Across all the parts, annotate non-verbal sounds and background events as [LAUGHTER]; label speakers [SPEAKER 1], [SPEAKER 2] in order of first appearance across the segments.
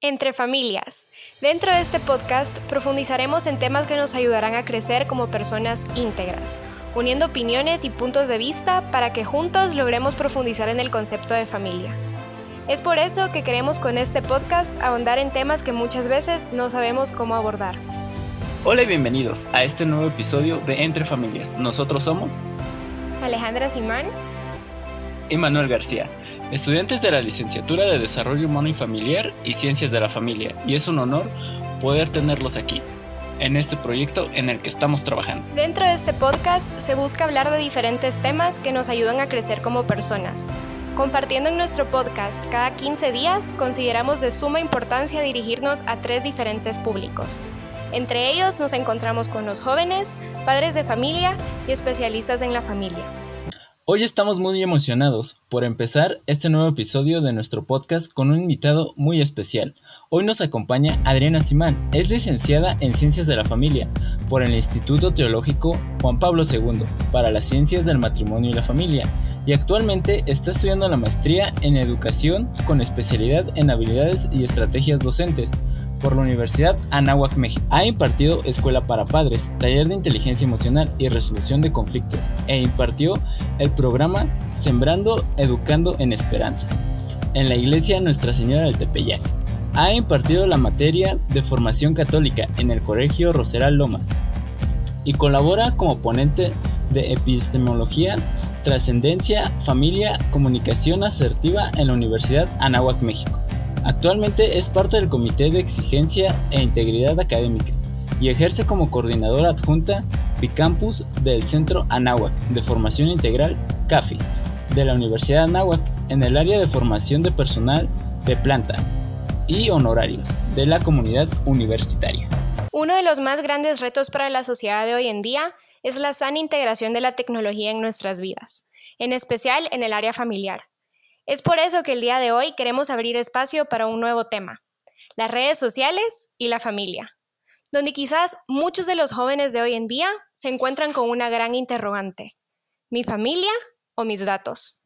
[SPEAKER 1] Entre familias. Dentro de este podcast profundizaremos en temas que nos ayudarán a crecer como personas íntegras, uniendo opiniones y puntos de vista para que juntos logremos profundizar en el concepto de familia. Es por eso que queremos con este podcast ahondar en temas que muchas veces no sabemos cómo abordar.
[SPEAKER 2] Hola y bienvenidos a este nuevo episodio de Entre Familias. Nosotros somos
[SPEAKER 1] Alejandra Simán
[SPEAKER 2] y Manuel García estudiantes de la licenciatura de Desarrollo Humano y Familiar y Ciencias de la Familia, y es un honor poder tenerlos aquí, en este proyecto en el que estamos trabajando.
[SPEAKER 1] Dentro de este podcast se busca hablar de diferentes temas que nos ayudan a crecer como personas. Compartiendo en nuestro podcast cada 15 días, consideramos de suma importancia dirigirnos a tres diferentes públicos. Entre ellos nos encontramos con los jóvenes, padres de familia y especialistas en la familia.
[SPEAKER 2] Hoy estamos muy emocionados por empezar este nuevo episodio de nuestro podcast con un invitado muy especial. Hoy nos acompaña Adriana Simán, es licenciada en Ciencias de la Familia por el Instituto Teológico Juan Pablo II para las Ciencias del Matrimonio y la Familia y actualmente está estudiando la maestría en Educación con especialidad en habilidades y estrategias docentes por la Universidad Anáhuac, México. Ha impartido escuela para padres, taller de inteligencia emocional y resolución de conflictos e impartió el programa Sembrando Educando en Esperanza en la iglesia Nuestra Señora del Tepeyac. Ha impartido la materia de formación católica en el Colegio Roseral Lomas y colabora como ponente de epistemología, trascendencia, familia, comunicación asertiva en la Universidad Anáhuac, México. Actualmente es parte del Comité de Exigencia e Integridad Académica y ejerce como coordinadora adjunta Bicampus del Centro Anáhuac de Formación Integral CAFI de la Universidad Anáhuac en el área de formación de personal de planta y honorarios de la comunidad universitaria.
[SPEAKER 1] Uno de los más grandes retos para la sociedad de hoy en día es la sana integración de la tecnología en nuestras vidas, en especial en el área familiar. Es por eso que el día de hoy queremos abrir espacio para un nuevo tema, las redes sociales y la familia, donde quizás muchos de los jóvenes de hoy en día se encuentran con una gran interrogante. ¿Mi familia o mis datos?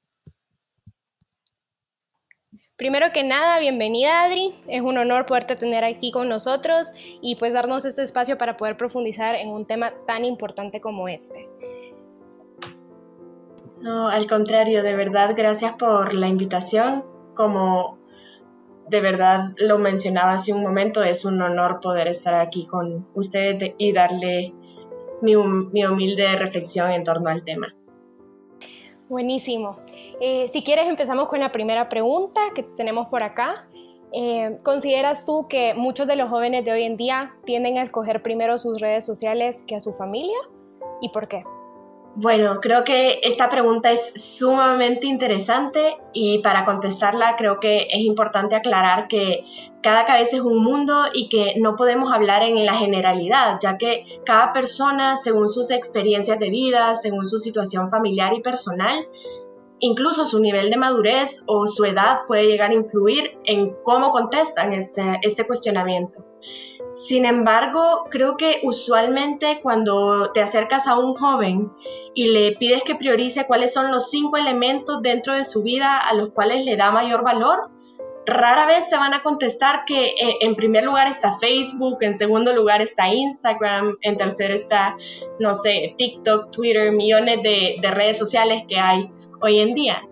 [SPEAKER 1] Primero que nada, bienvenida Adri. Es un honor poderte tener aquí con nosotros y pues darnos este espacio para poder profundizar en un tema tan importante como este.
[SPEAKER 3] No, al contrario, de verdad, gracias por la invitación. Como de verdad lo mencionaba hace un momento, es un honor poder estar aquí con ustedes y darle mi, humilde reflexión en torno al tema.
[SPEAKER 1] Buenísimo. Eh, si quieres, empezamos con la primera pregunta que tenemos por acá. Eh, ¿Consideras tú que muchos de los jóvenes de hoy en día tienden a escoger primero sus redes sociales que a su familia? ¿Y por qué?
[SPEAKER 3] Bueno, creo que esta pregunta es sumamente interesante y para contestarla creo que es importante aclarar que cada cabeza es un mundo y que no podemos hablar en la generalidad, ya que cada persona, según sus experiencias de vida, según su situación familiar y personal, incluso su nivel de madurez o su edad puede llegar a influir en cómo contestan este, este cuestionamiento. Sin embargo, creo que usualmente cuando te acercas a un joven y le pides que priorice cuáles son los cinco elementos dentro de su vida a los cuales le da mayor valor, rara vez te van a contestar que eh, en primer lugar está Facebook, en segundo lugar está Instagram, en tercer está, no sé, TikTok, Twitter, millones de, de redes sociales que hay hoy en día.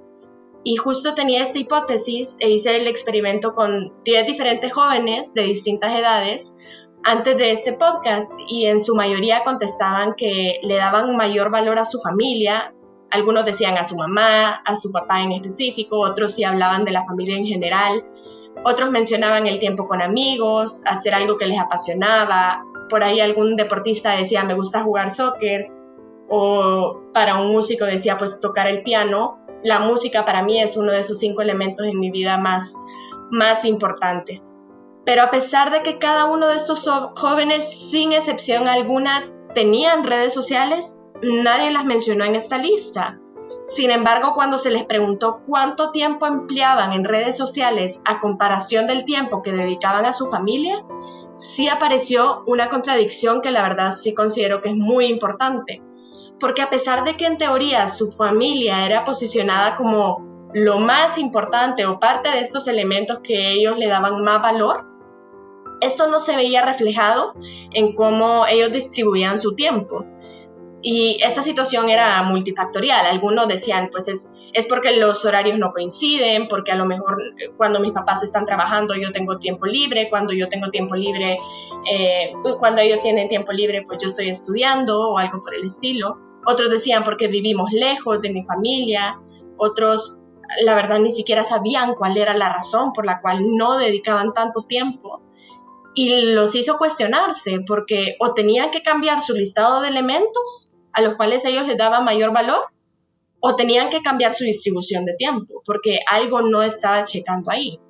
[SPEAKER 3] Y justo tenía esta hipótesis e hice el experimento con 10 diferentes jóvenes de distintas edades antes de este podcast y en su mayoría contestaban que le daban mayor valor a su familia. Algunos decían a su mamá, a su papá en específico, otros sí hablaban de la familia en general, otros mencionaban el tiempo con amigos, hacer algo que les apasionaba. Por ahí algún deportista decía me gusta jugar soccer o para un músico decía pues tocar el piano la música para mí es uno de esos cinco elementos en mi vida más, más importantes. Pero a pesar de que cada uno de estos jóvenes, sin excepción alguna, tenían redes sociales, nadie las mencionó en esta lista. Sin embargo, cuando se les preguntó cuánto tiempo empleaban en redes sociales a comparación del tiempo que dedicaban a su familia, sí apareció una contradicción que la verdad sí considero que es muy importante porque a pesar de que en teoría su familia era posicionada como lo más importante o parte de estos elementos que ellos le daban más valor, esto no se veía reflejado en cómo ellos distribuían su tiempo. Y esta situación era multifactorial. Algunos decían, pues es, es porque los horarios no coinciden, porque a lo mejor eh, cuando mis papás están trabajando yo tengo tiempo libre, cuando yo tengo tiempo libre, eh, cuando ellos tienen tiempo libre, pues yo estoy estudiando o algo por el estilo. Otros decían porque vivimos lejos de mi familia. Otros, la verdad, ni siquiera sabían cuál era la razón por la cual no dedicaban tanto tiempo y los hizo cuestionarse porque o tenían que cambiar su listado de elementos a los cuales ellos les daban mayor valor o tenían que cambiar su distribución de tiempo porque algo no estaba checando ahí.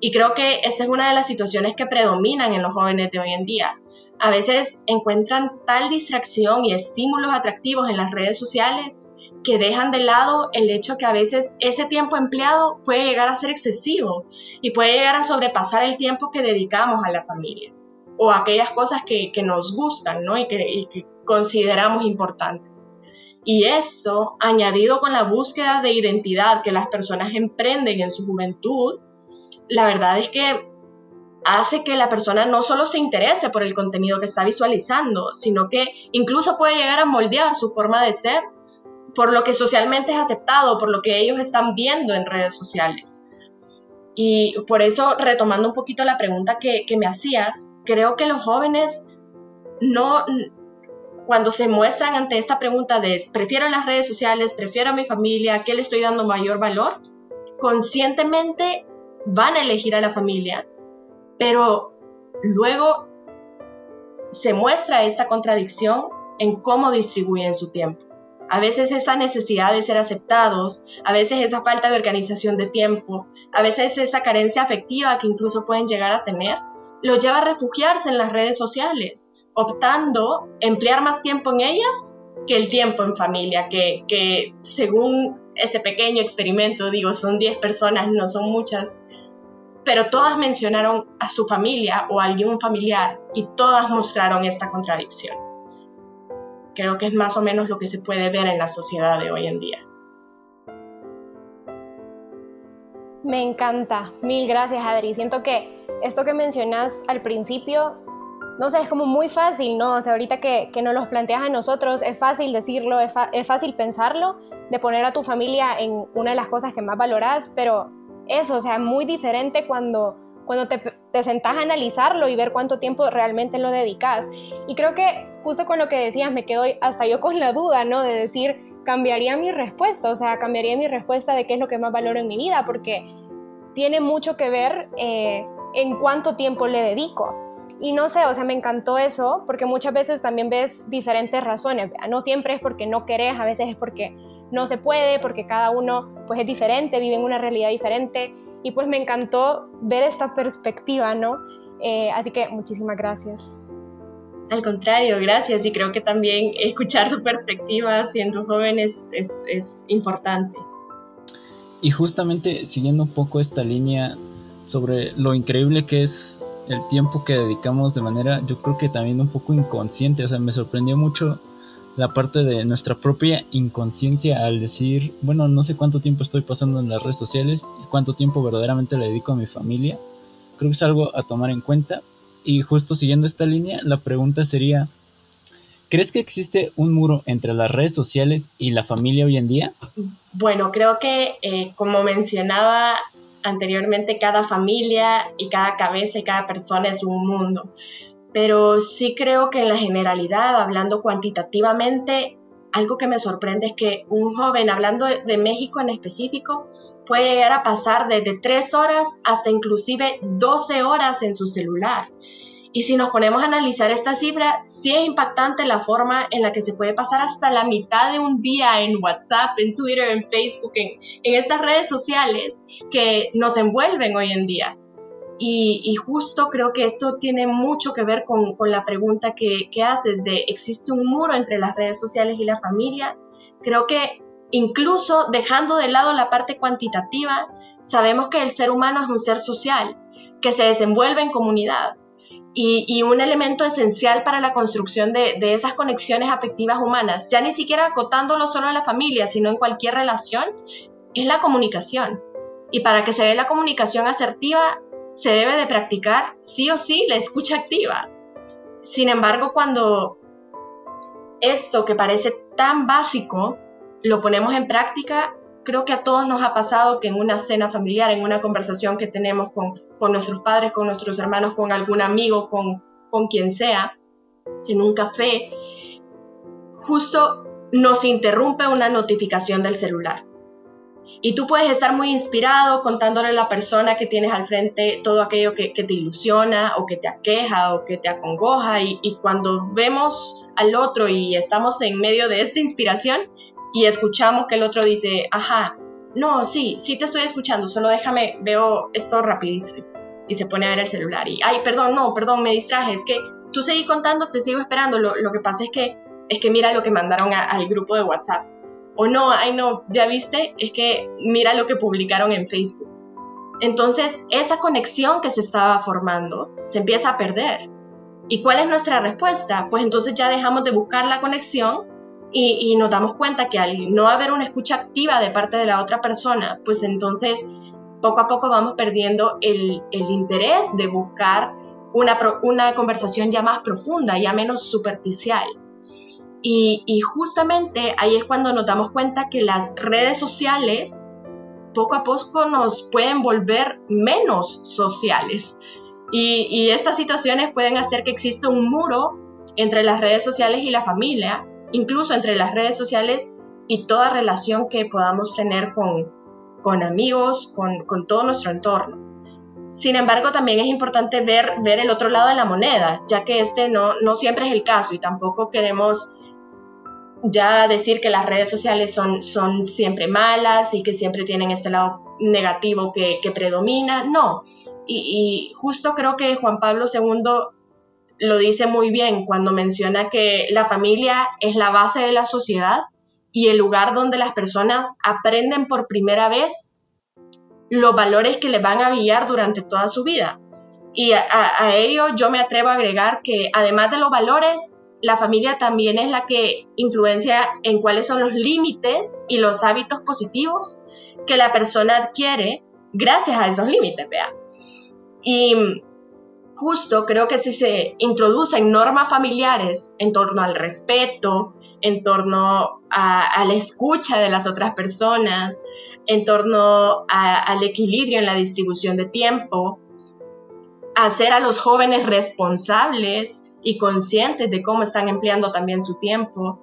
[SPEAKER 3] Y creo que esta es una de las situaciones que predominan en los jóvenes de hoy en día. A veces encuentran tal distracción y estímulos atractivos en las redes sociales que dejan de lado el hecho que a veces ese tiempo empleado puede llegar a ser excesivo y puede llegar a sobrepasar el tiempo que dedicamos a la familia o aquellas cosas que, nos gustan ¿no? y, que, y que consideramos importantes. Y esto, añadido con la búsqueda de identidad que las personas emprenden en su juventud, la verdad es que hace que la persona no solo se interese por el contenido que está visualizando, sino que incluso puede llegar a moldear su forma de ser por lo que socialmente es aceptado, por lo que ellos están viendo en redes sociales. Y por eso, retomando un poquito la pregunta que, me hacías, creo que los jóvenes no, cuando se muestran ante esta pregunta de prefiero las redes sociales, prefiero a mi familia, ¿qué le estoy dando mayor valor? Conscientemente van a elegir a la familia, pero luego se muestra esta contradicción en cómo distribuyen su tiempo. A veces esa necesidad de ser aceptados, a veces esa falta de organización de tiempo, a veces esa carencia afectiva que incluso pueden llegar a tener, lo lleva a refugiarse en las redes sociales, optando emplear más tiempo en ellas que el tiempo en familia, que, que según este pequeño experimento, digo, son 10 personas, no son muchas, pero todas mencionaron a su familia o a algún familiar y todas mostraron esta contradicción. Creo que es más o menos lo que se puede ver en la sociedad de hoy en día.
[SPEAKER 1] Me encanta. Mil gracias, Adri. Siento que esto que mencionas al principio, no sé, es como muy fácil, ¿no? O sea, ahorita que, que nos los planteas a nosotros, es fácil decirlo, es, es, fácil pensarlo, de poner a tu familia en una de las cosas que más valoras, pero eso, o sea, muy diferente cuando, cuando te, te sentás a analizarlo y ver cuánto tiempo realmente lo dedicas. Y creo que justo con lo que decías, me quedo hasta yo con la duda, ¿no? De decir, cambiaría mi respuesta, o sea, cambiaría mi respuesta de qué es lo que más valoro en mi vida, porque tiene mucho que ver eh, en cuánto tiempo le dedico. Y no sé, o sea, me encantó eso, porque muchas veces también ves diferentes razones. No siempre es porque no querés, a veces es porque no se puede, porque cada uno pues es diferente, vive en una realidad diferente. Y pues me encantó ver esta perspectiva, ¿no? Eh, así que muchísimas gracias.
[SPEAKER 3] Al contrario, gracias. Y creo que también escuchar su perspectiva siendo jóvenes es, es importante.
[SPEAKER 2] Y justamente siguiendo un poco esta línea sobre lo increíble que es el tiempo que dedicamos de manera, yo creo que también un poco inconsciente. O sea, me sorprendió mucho la parte de nuestra propia inconsciencia al decir, bueno, no sé cuánto tiempo estoy pasando en las redes sociales y cuánto tiempo verdaderamente le dedico a mi familia. Creo que es algo a tomar en cuenta y justo siguiendo esta línea, la pregunta sería, ¿crees que existe un muro entre las redes sociales y la familia hoy en día?
[SPEAKER 3] Bueno, creo que eh, como mencionaba anteriormente, cada familia y cada cabeza y cada persona es un mundo. Pero sí creo que en la generalidad, hablando cuantitativamente, algo que me sorprende es que un joven, hablando de México en específico, puede llegar a pasar desde tres horas hasta inclusive 12 horas en su celular. Y si nos ponemos a analizar esta cifra, sí es impactante la forma en la que se puede pasar hasta la mitad de un día en WhatsApp, en Twitter, en Facebook, en, estas redes sociales que nos envuelven hoy en día. Y, justo creo que esto tiene mucho que ver con, la pregunta que, que, haces de ¿existe un muro entre las redes sociales y la familia? Creo que incluso dejando de lado la parte cuantitativa, sabemos que el ser humano es un ser social, que se desenvuelve en comunidad y, un elemento esencial para la construcción de, esas conexiones afectivas humanas, ya ni siquiera acotándolo solo a la familia, sino en cualquier relación, es la comunicación. Y para que se dé la comunicación asertiva, se debe de practicar sí o sí la escucha activa. Sin embargo, cuando esto que parece tan básico lo ponemos en práctica, creo que a todos nos ha pasado que en una cena familiar, en una conversación que tenemos con, nuestros padres, con nuestros hermanos, con algún amigo, con, con quien sea, en un café, justo nos interrumpe una notificación del celular. Y tú puedes estar muy inspirado contándole a la persona que tienes al frente todo aquello que, te ilusiona o que te aqueja o que te acongoja. Y, cuando vemos al otro y estamos en medio de esta inspiración y escuchamos que el otro dice, ajá, no, sí, sí te estoy escuchando, solo déjame, veo esto rapidísimo. Y se pone a ver el celular y, ay, perdón, no, perdón, me distraje, es que tú seguí contando, te sigo esperando, lo, lo que pasa es que, es que mira lo que mandaron al grupo de WhatsApp o no, ay no, ya viste, es que mira lo que publicaron en Facebook. Entonces, esa conexión que se estaba formando se empieza a perder. ¿Y cuál es nuestra respuesta? Pues entonces ya dejamos de buscar la conexión y, nos damos cuenta que al no haber una escucha activa de parte de la otra persona, pues entonces poco a poco vamos perdiendo el, interés de buscar una, una conversación ya más profunda, ya menos superficial. Y, justamente ahí es cuando nos damos cuenta que las redes sociales poco a poco nos pueden volver menos sociales. Y, estas situaciones pueden hacer que exista un muro entre las redes sociales y la familia, incluso entre las redes sociales y toda relación que podamos tener con, con amigos, con, con, todo nuestro entorno. Sin embargo, también es importante ver, ver el otro lado de la moneda, ya que este no, no siempre es el caso y tampoco queremos ya decir que las redes sociales son, son siempre malas y que siempre tienen este lado negativo que, predomina, no. Y, justo creo que Juan Pablo II lo dice muy bien cuando menciona que la familia es la base de la sociedad y el lugar donde las personas aprenden por primera vez los valores que les van a guiar durante toda su vida. Y a, a ello yo me atrevo a agregar que además de los valores, la familia también es la que influencia en cuáles son los límites y los hábitos positivos que la persona adquiere gracias a esos límites, vea. Y justo creo que si se introducen normas familiares en torno al respeto, en torno a, la escucha de las otras personas, en torno al equilibrio en la distribución de tiempo, hacer a los jóvenes responsables y conscientes de cómo están empleando también su tiempo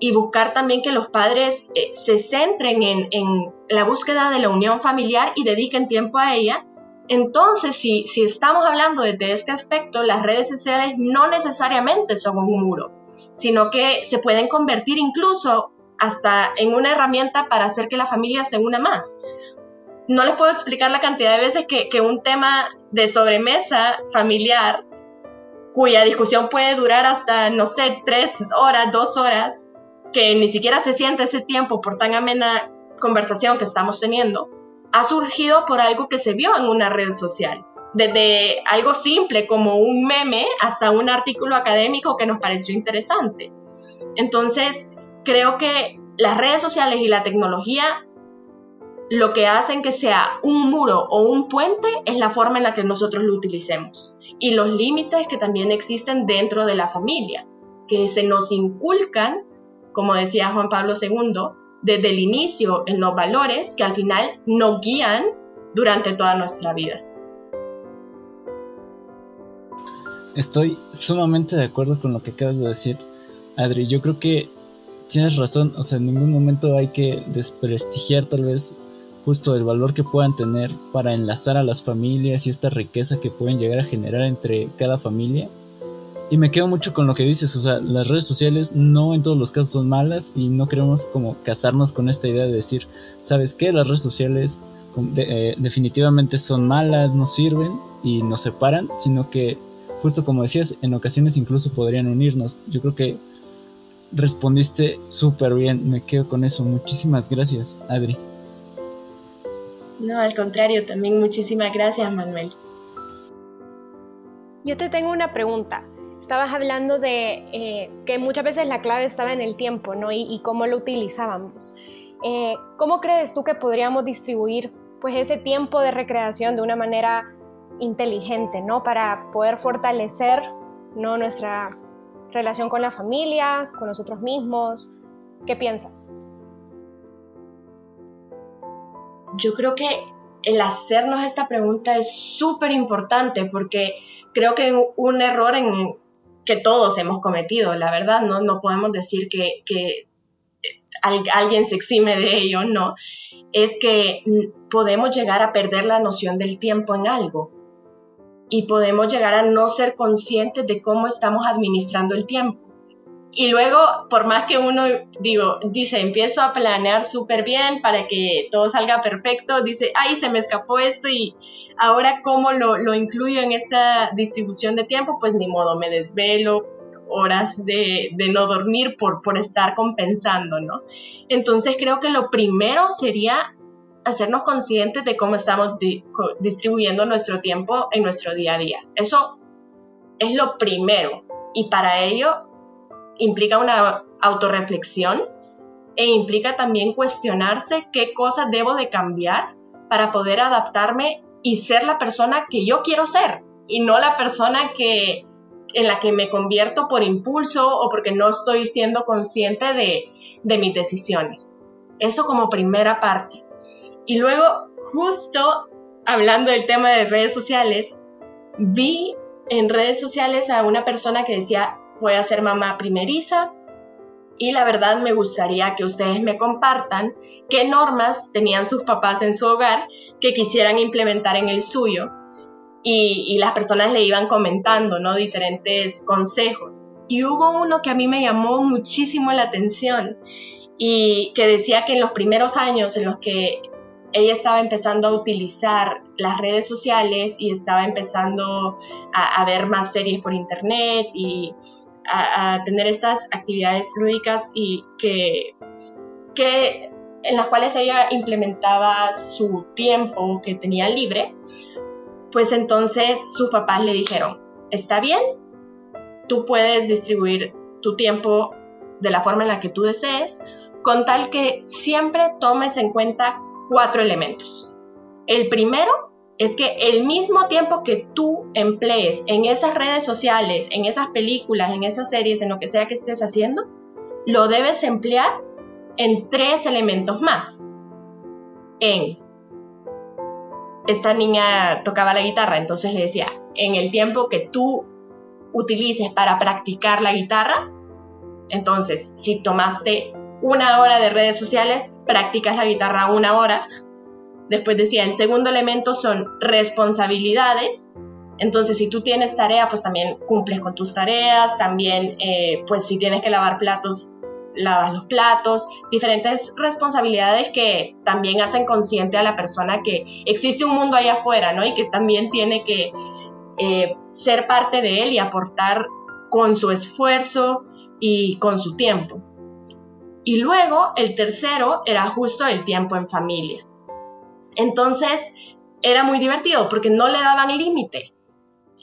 [SPEAKER 3] y buscar también que los padres eh, se centren en, en, la búsqueda de la unión familiar y dediquen tiempo a ella. Entonces, si, si estamos hablando desde este aspecto, las redes sociales no necesariamente son un muro, sino que se pueden convertir incluso hasta en una herramienta para hacer que la familia se una más. No les puedo explicar la cantidad de veces que, que un tema de sobremesa familiar cuya discusión puede durar hasta, no sé, tres horas, dos horas, que ni siquiera se siente ese tiempo por tan amena conversación que estamos teniendo, ha surgido por algo que se vio en una red social. Desde algo simple como un meme hasta un artículo académico que nos pareció interesante. Entonces, creo que las redes sociales y la tecnología lo que hacen que sea un muro o un puente es la forma en la que nosotros lo utilicemos y los límites que también existen dentro de la familia, que se nos inculcan, como decía Juan Pablo II, desde el inicio en los valores que al final nos guían durante toda nuestra vida.
[SPEAKER 2] Estoy sumamente de acuerdo con lo que acabas de decir, Adri. Yo creo que tienes razón, o sea, en ningún momento hay que desprestigiar tal vez justo el valor que puedan tener para enlazar a las familias y esta riqueza que pueden llegar a generar entre cada familia. Y me quedo mucho con lo que dices, o sea, las redes sociales no en todos los casos son malas y no queremos como casarnos con esta idea de decir, ¿sabes qué? Las redes sociales eh, definitivamente son malas, no sirven y nos separan, sino que, justo como decías, en ocasiones incluso podrían unirnos. Yo creo que respondiste súper bien, me quedo con eso. Muchísimas gracias, Adri.
[SPEAKER 3] No, al contrario, también muchísimas gracias, Manuel.
[SPEAKER 1] Yo te tengo una pregunta. Estabas hablando de eh, que muchas veces la clave estaba en el tiempo, ¿no? Y, cómo lo utilizábamos. Eh, ¿Cómo crees tú que podríamos distribuir pues, ese tiempo de recreación de una manera inteligente, ¿no? Para poder fortalecer ¿no? nuestra relación con la familia, con nosotros mismos. ¿Qué piensas?
[SPEAKER 3] Yo creo que el hacernos esta pregunta es súper importante porque creo que un error en que todos hemos cometido, la verdad, no, no podemos decir que, que alguien se exime de ello, no, es que podemos llegar a perder la noción del tiempo en algo y podemos llegar a no ser conscientes de cómo estamos administrando el tiempo. Y luego, por más que uno, digo, dice, empiezo a planear súper bien para que todo salga perfecto, dice, ay, se me escapó esto y ahora cómo lo, lo incluyo en esa distribución de tiempo, pues ni modo, me desvelo horas de, de no dormir por, por estar compensando, ¿no? Entonces creo que lo primero sería hacernos conscientes de cómo estamos distribuyendo nuestro tiempo en nuestro día a día. Eso es lo primero y para ello implica una autorreflexión e implica también cuestionarse qué cosas debo de cambiar para poder adaptarme y ser la persona que yo quiero ser y no la persona que en la que me convierto por impulso o porque no estoy siendo consciente de, de mis decisiones. Eso como primera parte. Y luego, justo hablando del tema de redes sociales, vi en redes sociales a una persona que decía, voy a ser mamá primeriza y la verdad me gustaría que ustedes me compartan qué normas tenían sus papás en su hogar que quisieran implementar en el suyo y, las personas le iban comentando, ¿no? Diferentes consejos. Y hubo uno que a mí me llamó muchísimo la atención y que decía que en los primeros años en los que ella estaba empezando a utilizar las redes sociales y estaba empezando a, ver más series por internet y a, tener estas actividades lúdicas y que, que en las cuales ella implementaba su tiempo que tenía libre, pues entonces sus papás le dijeron, está bien, tú puedes distribuir tu tiempo de la forma en la que tú desees, con tal que siempre tomes en cuenta cuatro elementos. El primero es que el mismo tiempo que tú emplees en esas redes sociales, en esas películas, en esas series, en lo que sea que estés haciendo, lo debes emplear en tres elementos más. En esta niña tocaba la guitarra, entonces le decía, en el tiempo que tú utilices para practicar la guitarra, entonces si tomaste una hora de redes sociales, practicas la guitarra una hora. Después decía, el segundo elemento son responsabilidades. Entonces, si tú tienes tarea, pues también cumples con tus tareas, también, eh, pues si tienes que lavar platos, lavas los platos, diferentes responsabilidades que también hacen consciente a la persona que existe un mundo allá afuera, ¿no? Y que también tiene que eh, ser parte de él y aportar con su esfuerzo y con su tiempo. Y luego el tercero era justo el tiempo en familia. Entonces era muy divertido porque no le daban límite.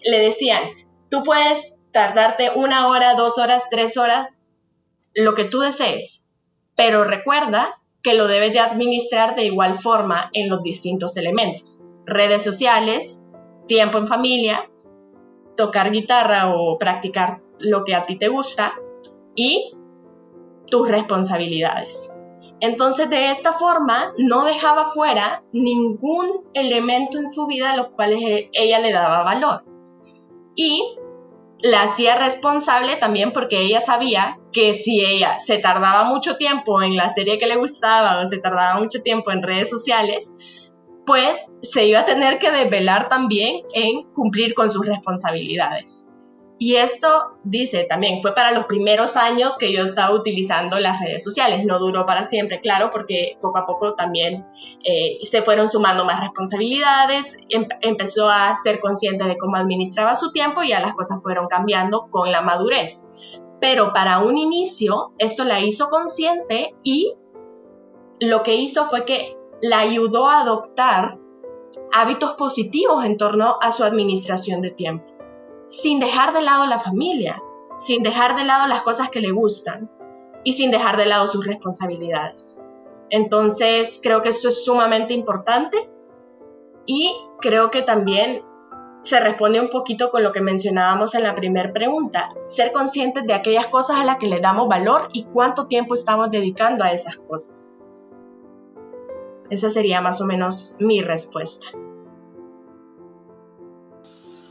[SPEAKER 3] Le decían, tú puedes tardarte una hora, dos horas, tres horas lo que tú desees, pero recuerda que lo debes de administrar de igual forma en los distintos elementos. Redes sociales, tiempo en familia, tocar guitarra o practicar lo que a ti te gusta y tus responsabilidades. Entonces, de esta forma, no dejaba fuera ningún elemento en su vida a los cuales e-, ella le daba valor. Y la hacía responsable también porque ella sabía que si ella se tardaba mucho tiempo en la serie que le gustaba o se tardaba mucho tiempo en redes sociales, pues se iba a tener que desvelar también en cumplir con sus responsabilidades. Y esto, dice también, fue para los primeros años que yo estaba utilizando las redes sociales. No duró para siempre, claro, porque poco a poco también eh, se fueron sumando más responsabilidades, em, empezó a ser consciente de cómo administraba su tiempo y ya las cosas fueron cambiando con la madurez. Pero para un inicio, esto la hizo consciente y lo que hizo fue que la ayudó a adoptar hábitos positivos en torno a su administración de tiempo sin dejar de lado la familia, sin dejar de lado las cosas que le gustan y sin dejar de lado sus responsabilidades. Entonces, creo que esto es sumamente importante y creo que también se responde un poquito con lo que mencionábamos en la primera pregunta, ser conscientes de aquellas cosas a las que le damos valor y cuánto tiempo estamos dedicando a esas cosas. Esa sería más o menos mi respuesta.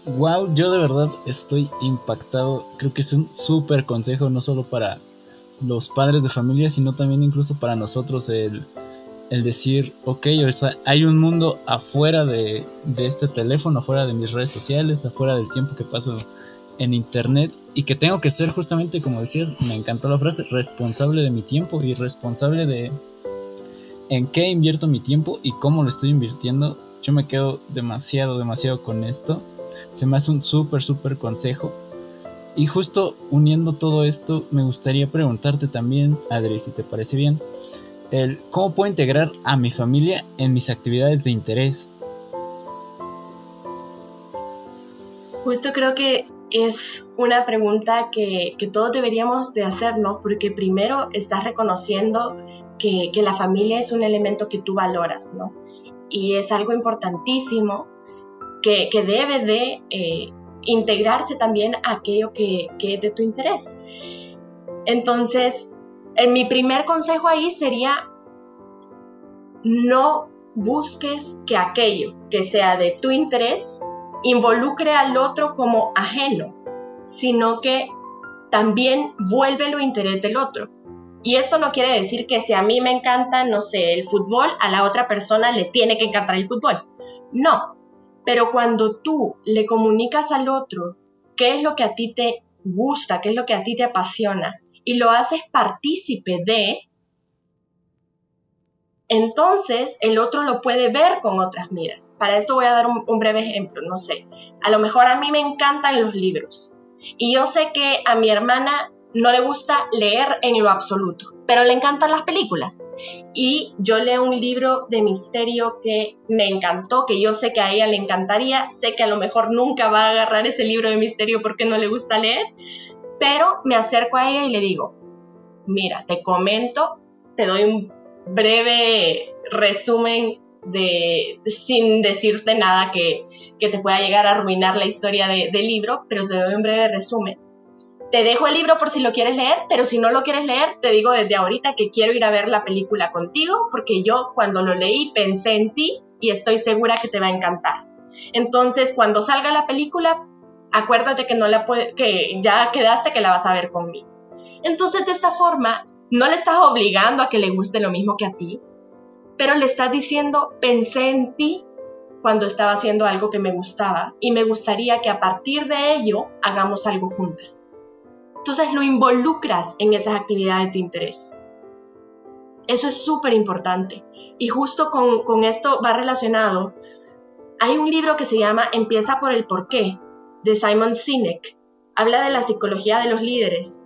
[SPEAKER 2] Wow, yo de verdad estoy impactado. Creo que es un súper consejo, no solo para los padres de familia, sino también incluso para nosotros el, decir, ok, hay un mundo afuera de, de, este teléfono, afuera de mis redes sociales, afuera del tiempo que paso en internet y que tengo que ser justamente, como decías, me encantó la frase, responsable de mi tiempo y responsable de en qué invierto mi tiempo y cómo lo estoy invirtiendo. Yo me quedo demasiado, demasiado con esto. Se me hace un súper, súper consejo. Y justo uniendo todo esto, me gustaría preguntarte también, Adri, si te parece bien, el cómo puedo integrar a mi familia en mis actividades de interés.
[SPEAKER 3] Justo creo que es una pregunta que, que todos deberíamos de hacernos, porque primero estás reconociendo que, la familia es un elemento que tú valoras, ¿no? Y es algo importantísimo que, debe de eh, integrarse también aquello que, que es de tu interés. Entonces, en mi primer consejo ahí sería, no busques que aquello que sea de tu interés involucre al otro como ajeno, sino que también vuelve lo interés del otro. Y esto no quiere decir que si a mí me encanta, no sé, el fútbol, a la otra persona le tiene que encantar el fútbol. No, pero cuando tú le comunicas al otro qué es lo que a ti te gusta, qué es lo que a ti te apasiona, y lo haces partícipe de, entonces el otro lo puede ver con otras miras. Para esto voy a dar un, un, breve ejemplo, no sé, a lo mejor a mí me encantan los libros y yo sé que a mi hermana no le gusta leer en lo absoluto, pero le encantan las películas. Y yo leo un libro de misterio que me encantó, que yo sé que a ella le encantaría, sé que a lo mejor nunca va a agarrar ese libro de misterio porque no le gusta leer, pero me acerco a ella y le digo, mira, te comento, te doy un breve resumen de, sin decirte nada que, te pueda llegar a arruinar la historia del libro, pero te doy un breve resumen te dejo el libro por si lo quieres leer, pero si no lo quieres leer, te digo desde ahorita que quiero ir a ver la película contigo, porque yo cuando lo leí pensé en ti y estoy segura que te va a encantar. Entonces, cuando salga la película, acuérdate que, no la que ya quedaste que la vas a ver conmigo. Entonces, de esta forma, no le estás obligando a que le guste lo mismo que a ti, pero le estás diciendo, pensé en ti cuando estaba haciendo algo que me gustaba y me gustaría que a partir de ello hagamos algo juntas. Entonces lo involucras en esas actividades de interés. Eso es súper importante. Y justo con, esto va relacionado. Hay un libro que se llama Empieza por el porqué, de Simon Sinek. Habla de la psicología de los líderes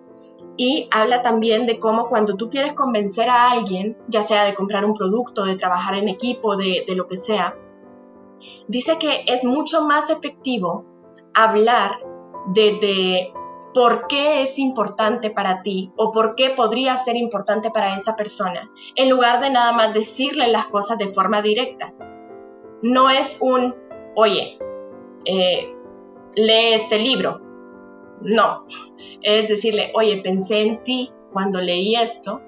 [SPEAKER 3] y habla también de cómo cuando tú quieres convencer a alguien, ya sea de comprar un producto, de trabajar en equipo, de, de lo que sea, dice que es mucho más efectivo hablar de, por qué es importante para ti o por qué podría ser importante para esa persona, en lugar de nada más decirle las cosas de forma directa. No es un, oye, eh, lee este libro. No, es decirle, oye, pensé en ti cuando leí esto,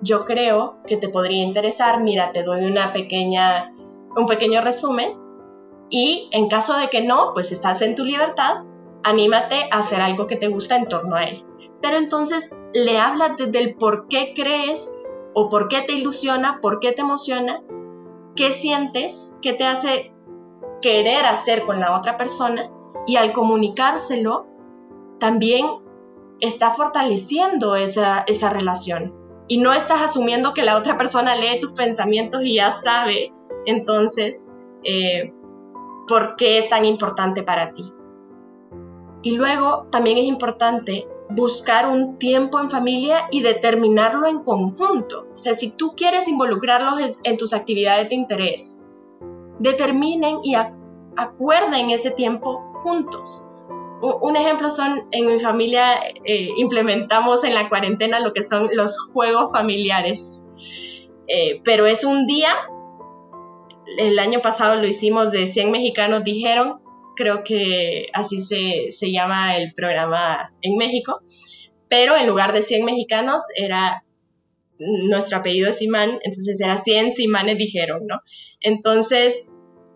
[SPEAKER 3] yo creo que te podría interesar, mira, te doy una pequeña, un pequeño resumen y en caso de que no, pues estás en tu libertad anímate a hacer algo que te gusta en torno a él. Pero entonces le hablas desde el por qué crees o por qué te ilusiona, por qué te emociona, qué sientes, qué te hace querer hacer con la otra persona y al comunicárselo también está fortaleciendo esa, esa relación y no estás asumiendo que la otra persona lee tus pensamientos y ya sabe entonces eh, por qué es tan importante para ti. Y luego también es importante buscar un tiempo en familia y determinarlo en conjunto. O sea, si tú quieres involucrarlos en tus actividades de interés, determinen y acuerden ese tiempo juntos. Un ejemplo son, en mi familia eh, implementamos en la cuarentena lo que son los juegos familiares. Eh, pero es un día, el año pasado lo hicimos de 100 mexicanos dijeron, creo que así se, se llama el programa en México, pero en lugar de 100 mexicanos era nuestro apellido es Simán, entonces era 100 Simanes dijeron, ¿no? Entonces,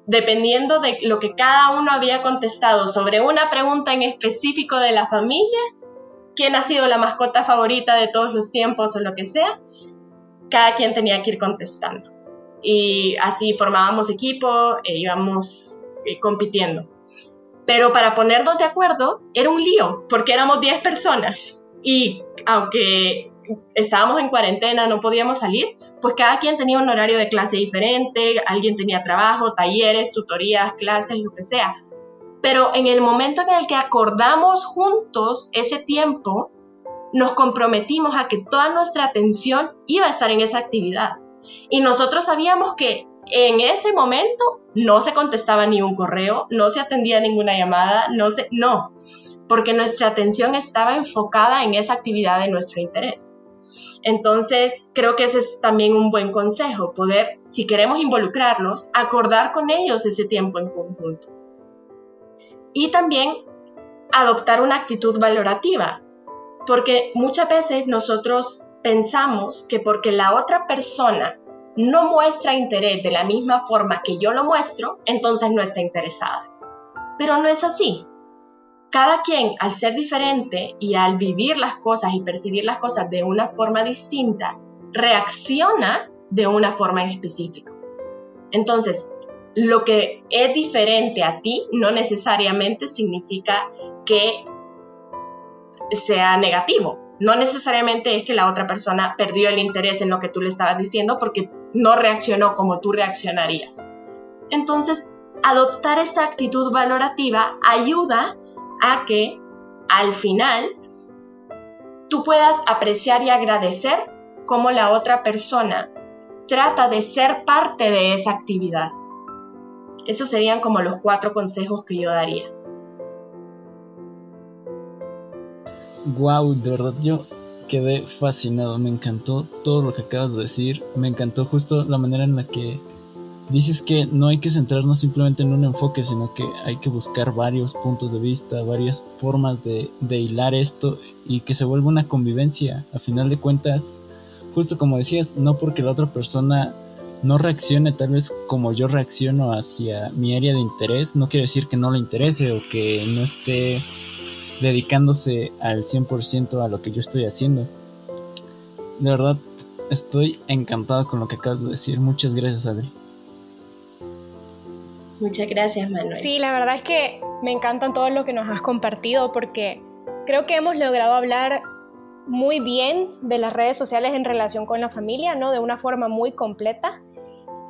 [SPEAKER 3] dependiendo de lo que cada uno había contestado sobre una pregunta en específico de la familia, quién ha sido la mascota favorita de todos los tiempos o lo que sea, cada quien tenía que ir contestando. Y así formábamos equipo e íbamos eh, compitiendo. Pero para ponernos de acuerdo era un lío, porque éramos 10 personas. Y aunque estábamos en cuarentena, no podíamos salir, pues cada quien tenía un horario de clase diferente, alguien tenía trabajo, talleres, tutorías, clases, lo que sea. Pero en el momento en el que acordamos juntos ese tiempo, nos comprometimos a que toda nuestra atención iba a estar en esa actividad. Y nosotros sabíamos que en ese momento no se contestaba ni un correo, no se atendía ninguna llamada, no se, no, porque nuestra atención estaba enfocada en esa actividad de nuestro interés. Entonces, creo que ese es también un buen consejo, poder, si queremos involucrarlos, acordar con ellos ese tiempo en conjunto. Y también adoptar una actitud valorativa, porque muchas veces nosotros pensamos que porque la otra persona no muestra interés de la misma forma que yo lo muestro, entonces no está interesada. Pero no es así cada quien, al ser diferente y al vivir las cosas y percibir las cosas de una forma distinta, reacciona de una forma en específico. Entonces, lo que es diferente a ti no necesariamente significa que sea negativo. No necesariamente es que la otra persona perdió el interés en lo que tú le estabas diciendo porque no reaccionó como tú reaccionarías. Entonces, adoptar esta actitud valorativa ayuda a que al final tú puedas apreciar y agradecer cómo la otra persona trata de ser parte de esa actividad. Esos serían como los cuatro consejos que yo daría.
[SPEAKER 2] Wow, de verdad yo quedé fascinado, me encantó todo lo que acabas de decir, me encantó justo la manera en la que dices que no hay que centrarnos simplemente en un enfoque, sino que hay que buscar varios puntos de vista, varias formas de, hilar esto y que se vuelva una convivencia. A final de cuentas, justo como decías, no porque la otra persona no reaccione tal vez como yo reacciono hacia mi área de interés, no quiere decir que no le interese o que no esté dedicándose al 100% a lo que yo estoy haciendo. De verdad, estoy encantado con lo que acabas de decir. Muchas gracias, Adri.
[SPEAKER 3] Muchas gracias, Manuel.
[SPEAKER 1] Sí, la verdad es que me encantan todo lo que nos has compartido porque creo que hemos logrado hablar muy bien de las redes sociales en relación con la familia, ¿no? De una forma muy completa.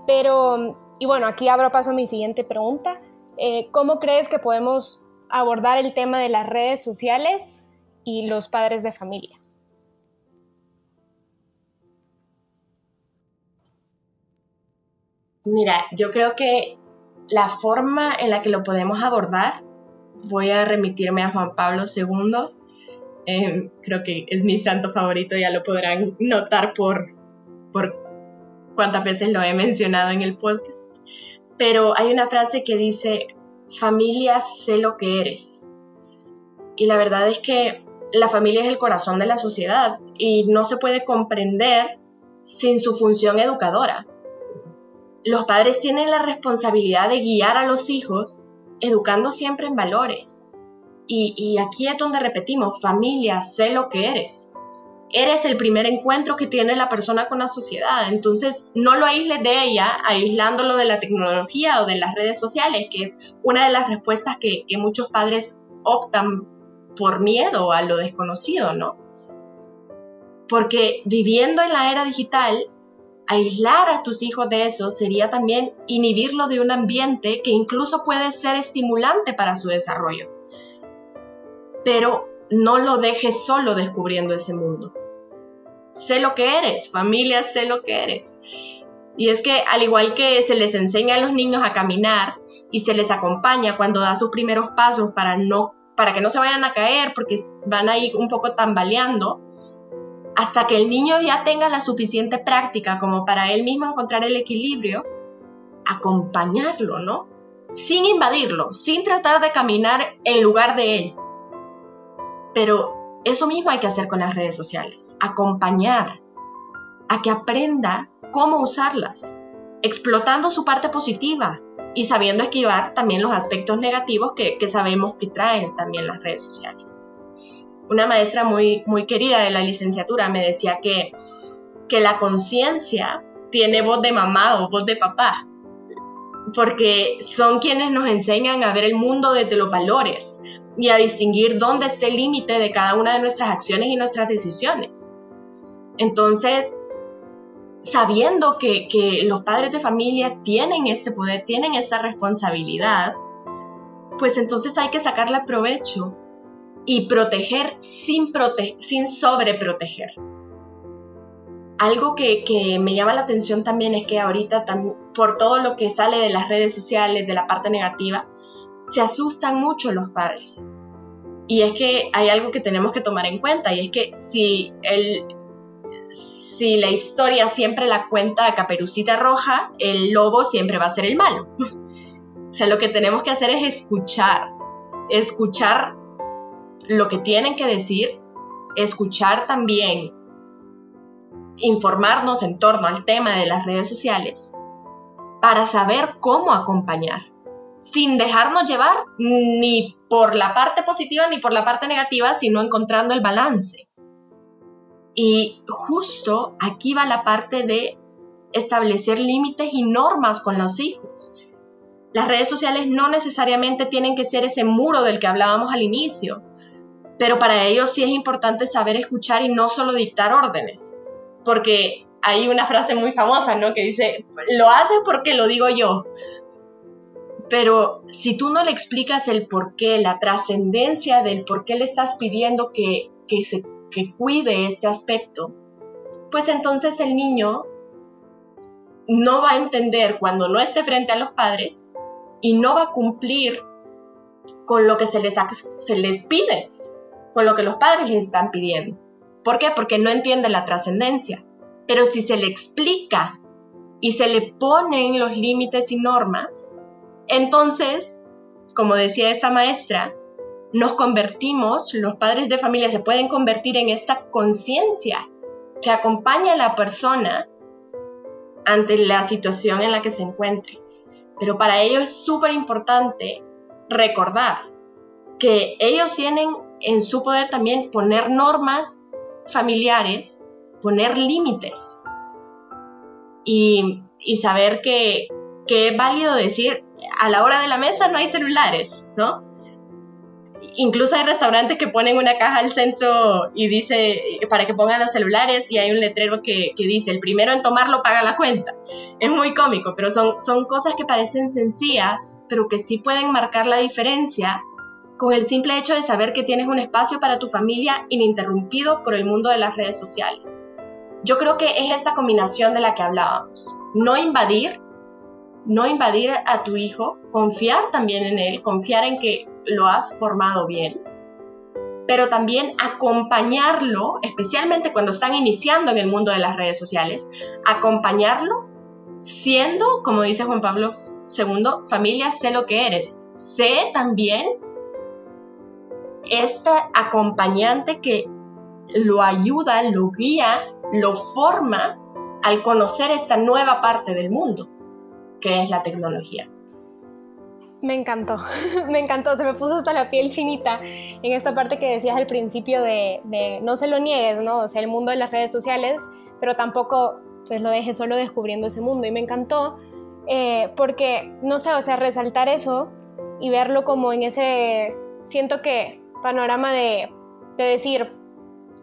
[SPEAKER 1] Pero, y bueno, aquí abro paso a mi siguiente pregunta. Eh, ¿Cómo crees que podemos abordar el tema de las redes sociales y los padres de familia?
[SPEAKER 3] Mira, yo creo que la forma en la que lo podemos abordar, voy a remitirme a Juan Pablo II. Em, creo que es mi santo favorito, ya lo podrán notar por, por cuántas veces lo he mencionado en el podcast. Pero hay una frase que dice, familia, sé lo que eres. Y la verdad es que la familia es el corazón de la sociedad y no se puede comprender sin su función educadora los padres tienen la responsabilidad de guiar a los hijos educando siempre en valores. Y, aquí es donde repetimos, familia, sé lo que eres. Eres el primer encuentro que tiene la persona con la sociedad. Entonces, no lo aísles de ella, aislándolo de la tecnología o de las redes sociales, que es una de las respuestas que, muchos padres optan por miedo a lo desconocido, ¿no? Porque viviendo en la era digital, aislar a tus hijos de eso sería también inhibirlo de un ambiente que incluso puede ser estimulante para su desarrollo. Pero no lo dejes solo descubriendo ese mundo. Sé lo que eres, familia, sé lo que eres. Y es que al igual que se les enseña a los niños a caminar y se les acompaña cuando da sus primeros pasos para no para que no se vayan a caer porque van a ir un poco tambaleando, hasta que el niño ya tenga la suficiente práctica como para él mismo encontrar el equilibrio, acompañarlo, ¿no? Sin invadirlo, sin tratar de caminar en lugar de él. Pero eso mismo hay que hacer con las redes sociales, acompañar a que aprenda cómo usarlas, explotando su parte positiva y sabiendo esquivar también los aspectos negativos que, sabemos que traen también las redes sociales. Una maestra muy, muy querida de la licenciatura me decía que, que la conciencia tiene voz de mamá o voz de papá, porque son quienes nos enseñan a ver el mundo desde los valores y a distinguir dónde está el límite de cada una de nuestras acciones y nuestras decisiones. Entonces, sabiendo que, los padres de familia tienen este poder, tienen esta responsabilidad, pues entonces hay que sacarle provecho y proteger sin, prote sin sobreproteger. Algo que, que, me llama la atención también es que ahorita, por todo lo que sale de las redes sociales, de la parte negativa, se asustan mucho los padres. Y es que hay algo que tenemos que tomar en cuenta, y es que si, el, si la historia siempre la cuenta Caperucita Roja, el lobo siempre va a ser el malo. [LAUGHS] o sea, lo que tenemos que hacer es escuchar, escuchar lo que tienen que decir, escuchar también informarnos en torno al tema de las redes sociales para saber cómo acompañar, sin dejarnos llevar ni por la parte positiva ni por la parte negativa, sino encontrando el balance. Y justo aquí va la parte de establecer límites y normas con los hijos. Las redes sociales no necesariamente tienen que ser ese muro del que hablábamos al inicio, pero para ellos sí es importante saber escuchar y no solo dictar órdenes porque hay una frase muy famosa, ¿no? Que dice, lo haces porque lo digo yo. Pero si tú no le explicas el por qué, la trascendencia del por qué le estás pidiendo que, que, cuide este aspecto, pues entonces el niño no va a entender cuando no esté frente a los padres y no va a cumplir con lo que se les, se les pide, con lo que los padres les están pidiendo. ¿Por qué? Porque no entiende la trascendencia. Pero si se le explica y se le ponen los límites y normas, entonces, como decía esta maestra, nos convertimos, los padres de familia se pueden convertir en esta conciencia que acompaña a la persona ante la situación en la que se encuentre. Pero para ello es súper importante recordar que ellos tienen en su poder también poner normas familiares poner límites y, saber que, que, es válido decir a la hora de la mesa no hay celulares, ¿no? Incluso hay restaurantes que ponen una caja al centro y dice para que pongan los celulares y hay un letrero que, que dice el primero en tomarlo paga la cuenta. Es muy cómico, pero son, son cosas que parecen sencillas, pero que sí pueden marcar la diferencia con el simple hecho de saber que tienes un espacio para tu familia ininterrumpido por el mundo de las redes sociales. Yo creo que es esta combinación de la que hablábamos. No invadir, no invadir a tu hijo, confiar también en él, confiar en que lo has formado bien, pero también acompañarlo, especialmente cuando están iniciando en el mundo de las redes sociales, acompañarlo siendo, como dice Juan Pablo II, familia, sé lo que eres. Sé también este acompañante que lo ayuda, lo guía, lo forma al conocer esta nueva parte del mundo, que es la tecnología.
[SPEAKER 1] Me encantó, [LAUGHS] me encantó, se me puso hasta la piel chinita en esta parte que decías al principio de, no se lo niegues, ¿no? O sea, el mundo de las redes sociales, pero tampoco pues lo dejes solo descubriendo ese mundo. Y me encantó eh, porque, no sé, o sea, resaltar eso y verlo como en ese, siento que panorama de, decir,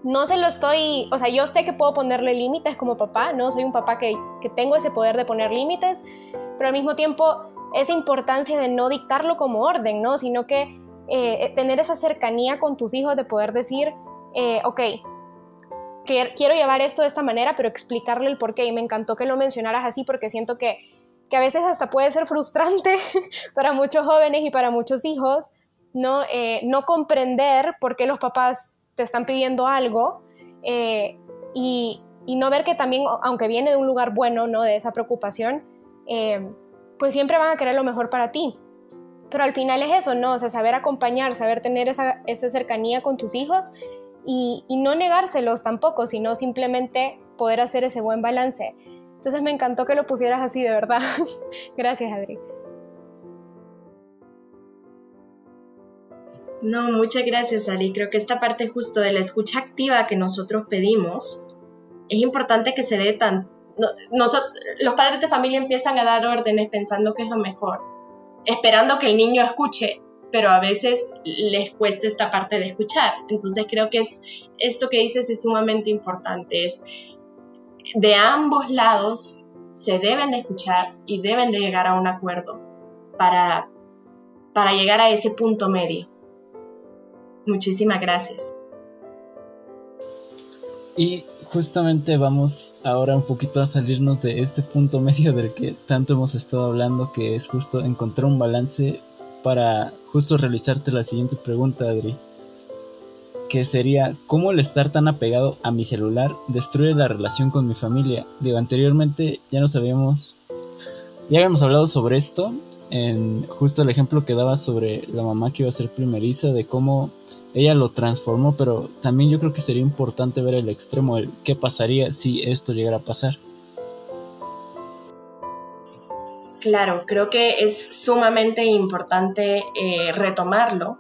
[SPEAKER 1] no se lo estoy, o sea, yo sé que puedo ponerle límites como papá, ¿no? Soy un papá que, tengo ese poder de poner límites, pero al mismo tiempo esa importancia de no dictarlo como orden, ¿no? Sino que eh, tener esa cercanía con tus hijos de poder decir, eh, ok, quiero llevar esto de esta manera, pero explicarle el por qué. Y me encantó que lo mencionaras así porque siento que, que a veces hasta puede ser frustrante [LAUGHS] para muchos jóvenes y para muchos hijos ¿no? Eh, no comprender por qué los papás te están pidiendo algo, eh, y, no ver que también, aunque viene de un lugar bueno, ¿no? De esa preocupación, eh, pues siempre van a querer lo mejor para ti. Pero al final es eso, ¿no? O sea, saber acompañar, saber tener esa, cercanía con tus hijos y, y, no negárselos tampoco, sino simplemente poder hacer ese buen balance. Entonces me encantó que lo pusieras así, de verdad. [LAUGHS] Gracias, Adri.
[SPEAKER 3] No, muchas gracias, Ali. Creo que esta parte justo de la escucha activa que nosotros pedimos es importante que se dé tan... nosotros, los padres de familia empiezan a dar órdenes pensando que es lo mejor, esperando que el niño escuche, pero a veces les cuesta esta parte de escuchar. Entonces creo que es esto que dices es sumamente importante. Es de ambos lados se deben de escuchar y deben de llegar a un acuerdo para, para llegar a ese punto medio. Muchísimas gracias.
[SPEAKER 2] Y justamente vamos ahora un poquito a salirnos de este punto medio del que tanto hemos estado hablando, que es justo encontrar un balance para justo realizarte la siguiente pregunta, Adri. Que sería, ¿cómo el estar tan apegado a mi celular destruye la relación con mi familia? Digo, anteriormente ya nos habíamos, ya habíamos hablado sobre esto, en justo el ejemplo que daba sobre la mamá que iba a ser primeriza, de cómo ella lo transformó, pero también yo creo que sería importante ver el extremo, el qué pasaría si esto llegara a pasar.
[SPEAKER 3] Claro, creo que es sumamente importante eh, retomarlo.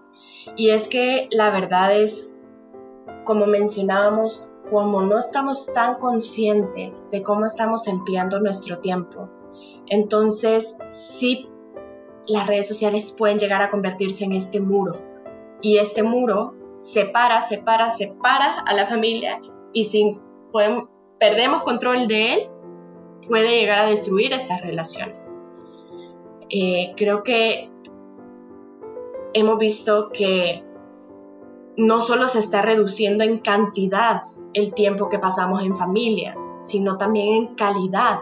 [SPEAKER 3] Y es que la verdad es, como mencionábamos, como no estamos tan conscientes de cómo estamos empleando nuestro tiempo, entonces sí, las redes sociales pueden llegar a convertirse en este muro y este muro separa, separa, separa a la familia y si perdemos control de él, puede llegar a destruir estas relaciones. Eh, creo que hemos visto que no solo se está reduciendo en cantidad el tiempo que pasamos en familia, sino también en calidad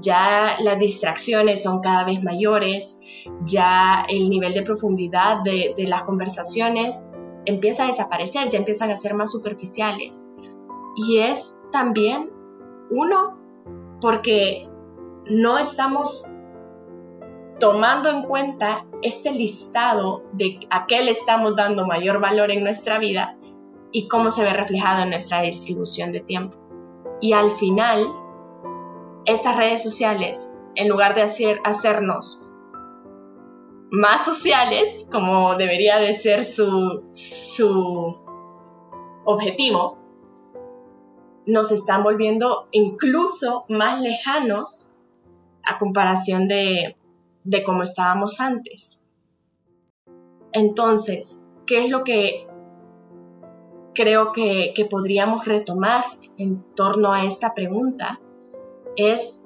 [SPEAKER 3] ya las distracciones son cada vez mayores, ya el nivel de profundidad de, las conversaciones empieza a desaparecer, ya empiezan a ser más superficiales. Y es también, uno, porque no estamos tomando en cuenta este listado de a qué le estamos dando mayor valor en nuestra vida y cómo se ve reflejado en nuestra distribución de tiempo. Y al final, estas redes sociales, en lugar de hacer, hacernos más sociales, como debería de ser su, objetivo, nos están volviendo incluso más lejanos a comparación de, cómo estábamos antes. Entonces, ¿qué es lo que creo que podríamos retomar en torno a esta pregunta? Es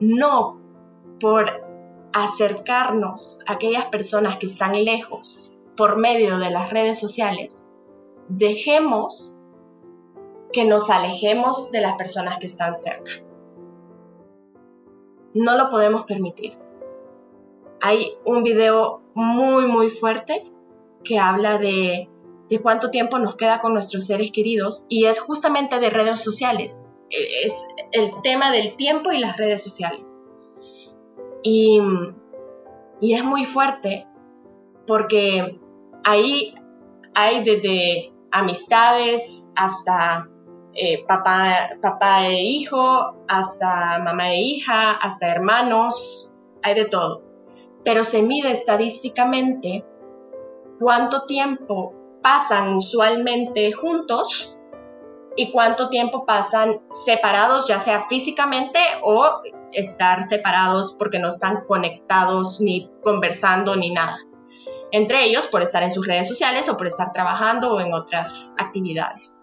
[SPEAKER 3] no por acercarnos a aquellas personas que están lejos por medio de las redes sociales, dejemos que nos alejemos de las personas que están cerca. No lo podemos permitir. Hay un video muy, muy fuerte que habla de, de cuánto tiempo nos queda con nuestros seres queridos y es justamente de redes sociales es el tema del tiempo y las redes sociales. Y, es muy fuerte porque ahí hay desde amistades hasta eh, papá, papá e hijo, hasta mamá e hija, hasta hermanos, hay de todo. Pero se mide estadísticamente cuánto tiempo pasan usualmente juntos y cuánto tiempo pasan separados, ya sea físicamente o estar separados porque no están conectados ni conversando ni nada. Entre ellos por estar en sus redes sociales o por estar trabajando o en otras actividades.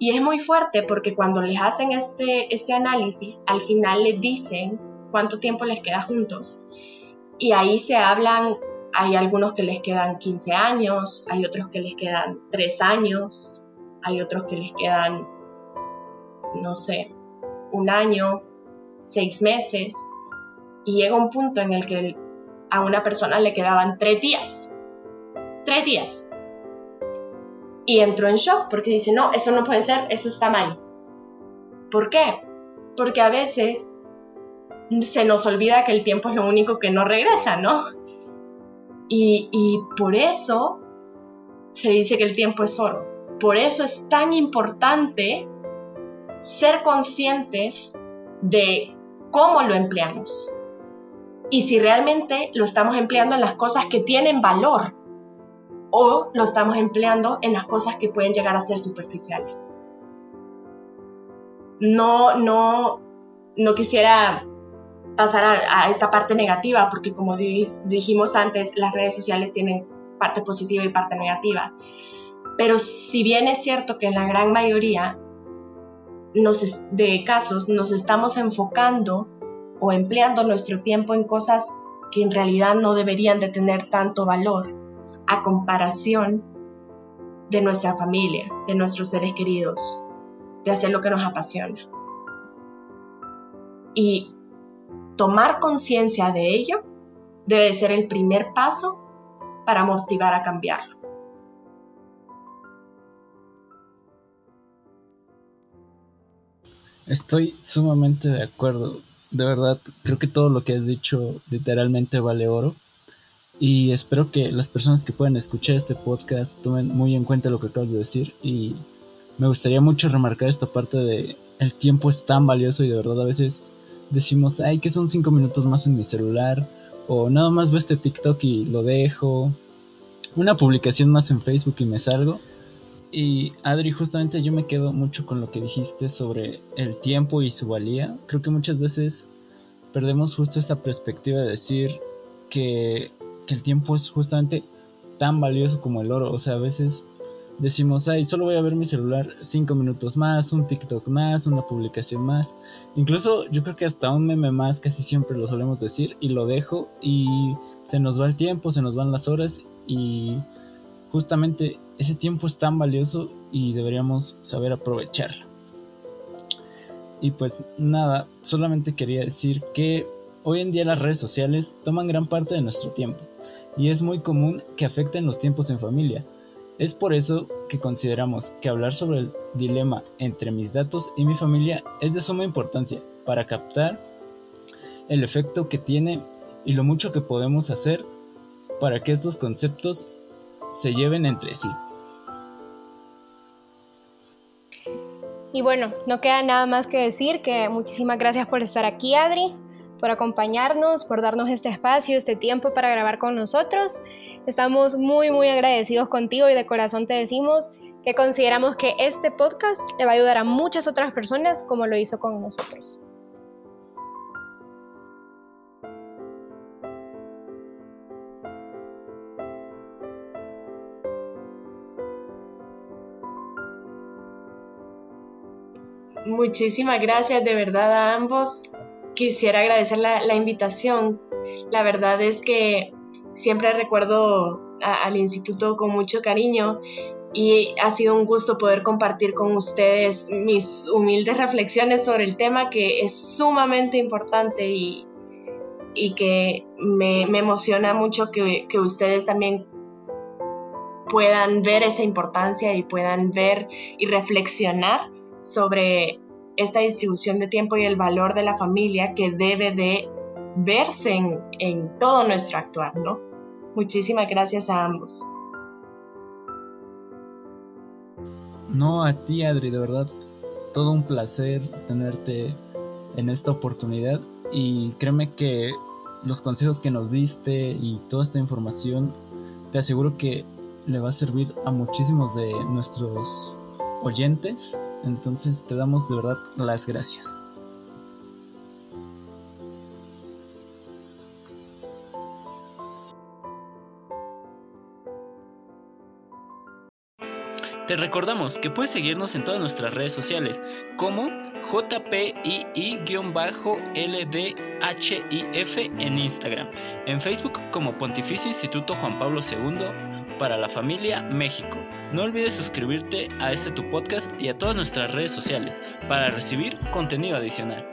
[SPEAKER 3] Y es muy fuerte porque cuando les hacen este, este análisis, al final les dicen cuánto tiempo les queda juntos. Y ahí se hablan, hay algunos que les quedan 15 años, hay otros que les quedan 3 años, hay otros que les quedan, no sé, un año, seis meses, y llega un punto en el que a una persona le quedaban tres días. Tres días. y entró en shock porque dice, no, eso no puede ser, eso está mal. ¿Por qué? Porque a veces se nos olvida que el tiempo es lo único que no regresa, ¿no? Y, y por eso se dice que el tiempo es oro. Por eso es tan importante ser conscientes de cómo lo empleamos y si realmente lo estamos empleando en las cosas que tienen valor o lo estamos empleando en las cosas que pueden llegar a ser superficiales. No, no, no quisiera pasar a, esta parte negativa porque como dijimos antes, las redes sociales tienen parte positiva y parte negativa. Pero si bien es cierto que en la gran mayoría de casos nos estamos enfocando o empleando nuestro tiempo en cosas que en realidad no deberían de tener tanto valor a comparación de nuestra familia, de nuestros seres queridos, de hacer lo que nos apasiona. Y tomar conciencia de ello debe ser el primer paso para motivar a cambiarlo.
[SPEAKER 2] Estoy sumamente de acuerdo. De verdad, creo que todo lo que has dicho literalmente vale oro. Y espero que las personas que puedan escuchar este podcast tomen muy en cuenta lo que acabas de decir. Y me gustaría mucho remarcar esta parte de el tiempo es tan valioso y de verdad a veces decimos, ay, que son cinco minutos más en mi celular. O nada más veo este TikTok y lo dejo. Una publicación más en Facebook y me salgo. Y Adri, justamente yo me quedo mucho con lo que dijiste sobre el tiempo y su valía. Creo que muchas veces perdemos justo esa perspectiva de decir que, el tiempo es justamente tan valioso como el oro. O sea, a veces decimos, ay, solo voy a ver mi celular cinco minutos más, un TikTok más, una publicación más. Incluso yo creo que hasta un meme más casi siempre lo solemos decir y lo dejo y se nos va el tiempo, se nos van las horas y justamente ese tiempo es tan valioso y deberíamos saber aprovecharlo. Y pues nada, solamente quería decir que hoy en día las redes sociales toman gran parte de nuestro tiempo y es muy común que afecten los tiempos en familia. Es por eso que consideramos que hablar sobre el dilema entre mis datos y mi familia es de suma importancia para captar el efecto que tiene y lo mucho que podemos hacer para que estos conceptos se lleven entre sí.
[SPEAKER 1] Y bueno, no queda nada más que decir que muchísimas gracias por estar aquí, Adri, por acompañarnos, por darnos este espacio, este tiempo para grabar con nosotros. Estamos muy, muy agradecidos contigo y de corazón te decimos que consideramos que este podcast le va a ayudar a muchas otras personas como lo hizo con nosotros.
[SPEAKER 3] Muchísimas gracias de verdad a ambos. Quisiera agradecer la, invitación. La verdad es que siempre recuerdo al instituto con mucho cariño y ha sido un gusto poder compartir con ustedes mis humildes reflexiones sobre el tema que es sumamente importante y, que me, emociona mucho que, ustedes también puedan ver esa importancia y puedan ver y reflexionar sobre esta distribución de tiempo y el valor de la familia que debe de verse en, todo nuestro actuar, ¿no? Muchísimas gracias a ambos.
[SPEAKER 2] No, a ti Adri, de verdad, todo un placer tenerte en esta oportunidad y créeme que los consejos que nos diste y toda esta información, te aseguro que le va a servir a muchísimos de nuestros oyentes entonces te damos de verdad las gracias. Te recordamos que puedes seguirnos en todas nuestras redes sociales como JPII-LDHIF en Instagram, en Facebook como Pontificio Instituto Juan Pablo II para la familia México. No olvides suscribirte a este tu podcast y a todas nuestras redes sociales para recibir contenido adicional.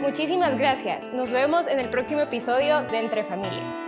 [SPEAKER 1] Muchísimas gracias. Nos vemos en el próximo episodio de Entre Familias.